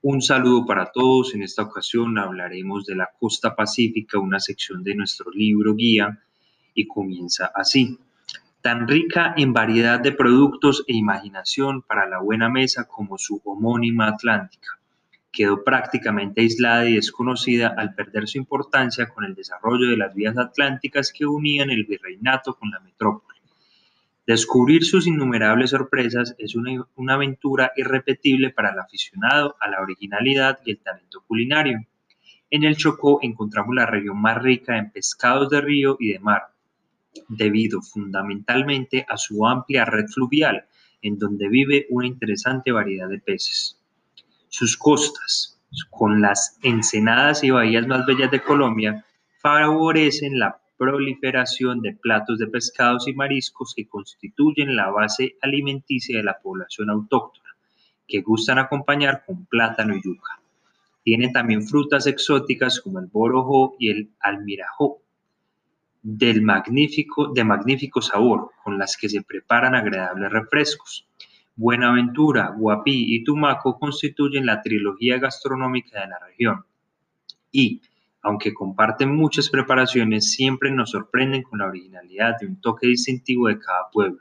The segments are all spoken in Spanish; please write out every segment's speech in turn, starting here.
Un saludo para todos. En esta ocasión hablaremos de la costa pacífica, una sección de nuestro libro guía, y comienza así. Tan rica en variedad de productos e imaginación para la buena mesa como su homónima Atlántica. Quedó prácticamente aislada y desconocida al perder su importancia con el desarrollo de las vías atlánticas que unían el virreinato con la metrópoli. Descubrir sus innumerables sorpresas es una, aventura irrepetible para el aficionado a la originalidad y el talento culinario. En el Chocó encontramos la región más rica en pescados de río y de mar, debido fundamentalmente a su amplia red fluvial, en donde vive una interesante variedad de peces. Sus costas, con las ensenadas y bahías más bellas de Colombia, favorecen la proliferación de platos de pescados y mariscos que constituyen la base alimenticia de la población autóctona, que gustan acompañar con plátano y yuca. Tiene también frutas exóticas como el borojó y el almirajó, del magnífico, de magnífico sabor, con las que se preparan agradables refrescos. Buenaventura, Guapí y Tumaco constituyen la trilogía gastronómica de la región. Y, aunque comparten muchas preparaciones, siempre nos sorprenden con la originalidad de un toque distintivo de cada pueblo.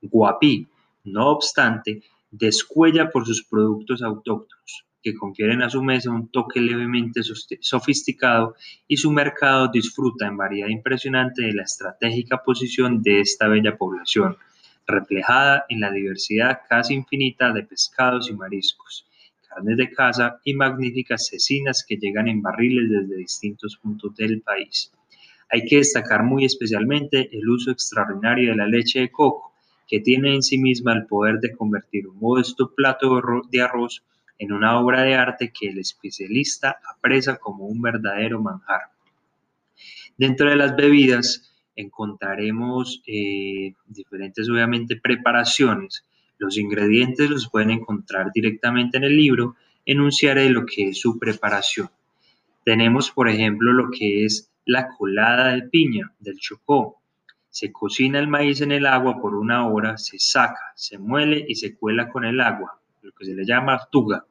Guapí, no obstante, descuella por sus productos autóctonos, que confieren a su mesa un toque levemente sofisticado y su mercado disfruta en variedad impresionante de la estratégica posición de esta bella población, reflejada en la diversidad casi infinita de pescados y mariscos de caza y magníficas cecinas que llegan en barriles desde distintos puntos del país. Hay que destacar muy especialmente el uso extraordinario de la leche de coco, que tiene en sí misma el poder de convertir un modesto plato de arroz en una obra de arte que el especialista aprecia como un verdadero manjar. Dentro de las bebidas encontraremos eh, diferentes, obviamente, preparaciones los ingredientes los pueden encontrar directamente en el libro. Enunciaré lo que es su preparación. Tenemos, por ejemplo, lo que es la colada de piña del chocó. Se cocina el maíz en el agua por una hora, se saca, se muele y se cuela con el agua, lo que se le llama tuga,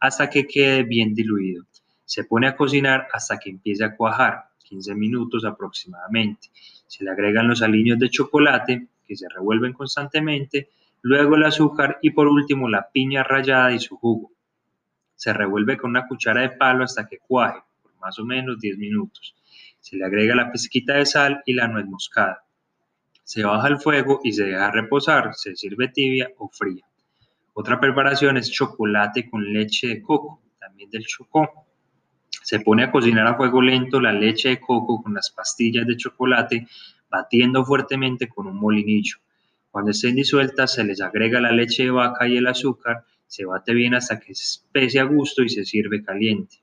hasta que quede bien diluido. Se pone a cocinar hasta que empiece a cuajar, 15 minutos aproximadamente. Se le agregan los aliños de chocolate que se revuelven constantemente luego el azúcar y por último la piña rallada y su jugo. Se revuelve con una cuchara de palo hasta que cuaje, por más o menos 10 minutos. Se le agrega la pizquita de sal y la nuez moscada. Se baja el fuego y se deja reposar, se sirve tibia o fría. Otra preparación es chocolate con leche de coco, también del chocó. Se pone a cocinar a fuego lento la leche de coco con las pastillas de chocolate, batiendo fuertemente con un molinillo. Cuando estén disueltas, se les agrega la leche de vaca y el azúcar, se bate bien hasta que se especie a gusto y se sirve caliente.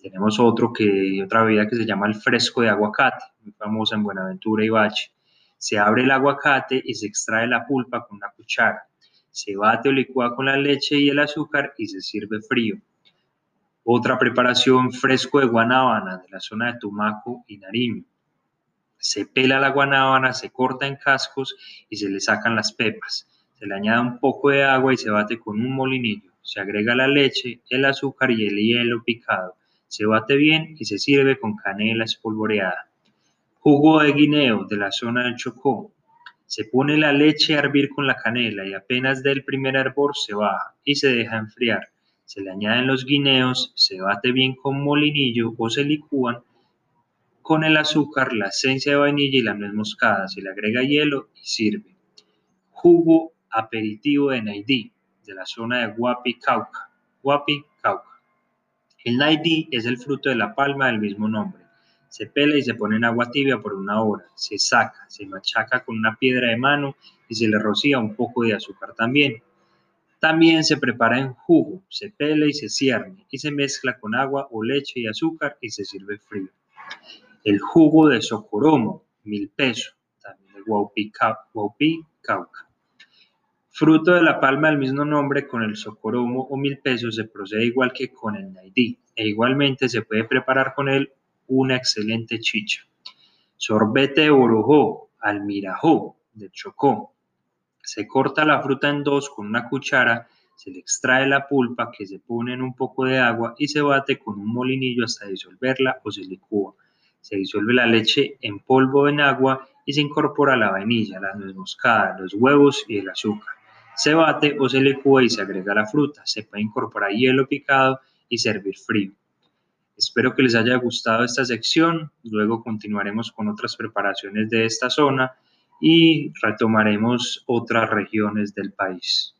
Tenemos otro que, otra bebida que se llama el fresco de aguacate, muy famosa en Buenaventura y Bache. Se abre el aguacate y se extrae la pulpa con una cuchara. Se bate o licúa con la leche y el azúcar y se sirve frío. Otra preparación, fresco de guanábana de la zona de Tumaco y Nariño. Se pela la guanábana, se corta en cascos y se le sacan las pepas. Se le añade un poco de agua y se bate con un molinillo. Se agrega la leche, el azúcar y el hielo picado. Se bate bien y se sirve con canela espolvoreada. Jugo de guineo de la zona del Chocó. Se pone la leche a hervir con la canela y apenas del primer hervor se baja y se deja enfriar. Se le añaden los guineos, se bate bien con molinillo o se licúan con el azúcar, la esencia de vainilla y la nuez moscada. Se le agrega hielo y sirve. Jugo aperitivo de Naidí, de la zona de Guapi, Cauca. Guapi, Cauca. El Naidí es el fruto de la palma del mismo nombre. Se pela y se pone en agua tibia por una hora. Se saca, se machaca con una piedra de mano y se le rocía un poco de azúcar también. También se prepara en jugo, se pela y se cierne y se mezcla con agua o leche y azúcar y se sirve frío el jugo de socoromo, mil pesos, también de Guaupí, Cauca. Fruto de la palma del mismo nombre con el socoromo o mil pesos se procede igual que con el naidí e igualmente se puede preparar con él una excelente chicha. Sorbete de borojó, almirajó, de chocó. Se corta la fruta en dos con una cuchara, Se le extrae la pulpa que se pone en un poco de agua y se bate con un molinillo hasta disolverla o se licúa. Se disuelve la leche en polvo en agua y se incorpora la vainilla, la nuez moscada, los huevos y el azúcar. Se bate o se licúa y se agrega la fruta. Se puede incorporar hielo picado y servir frío. Espero que les haya gustado esta sección. Luego continuaremos con otras preparaciones de esta zona y retomaremos otras regiones del país.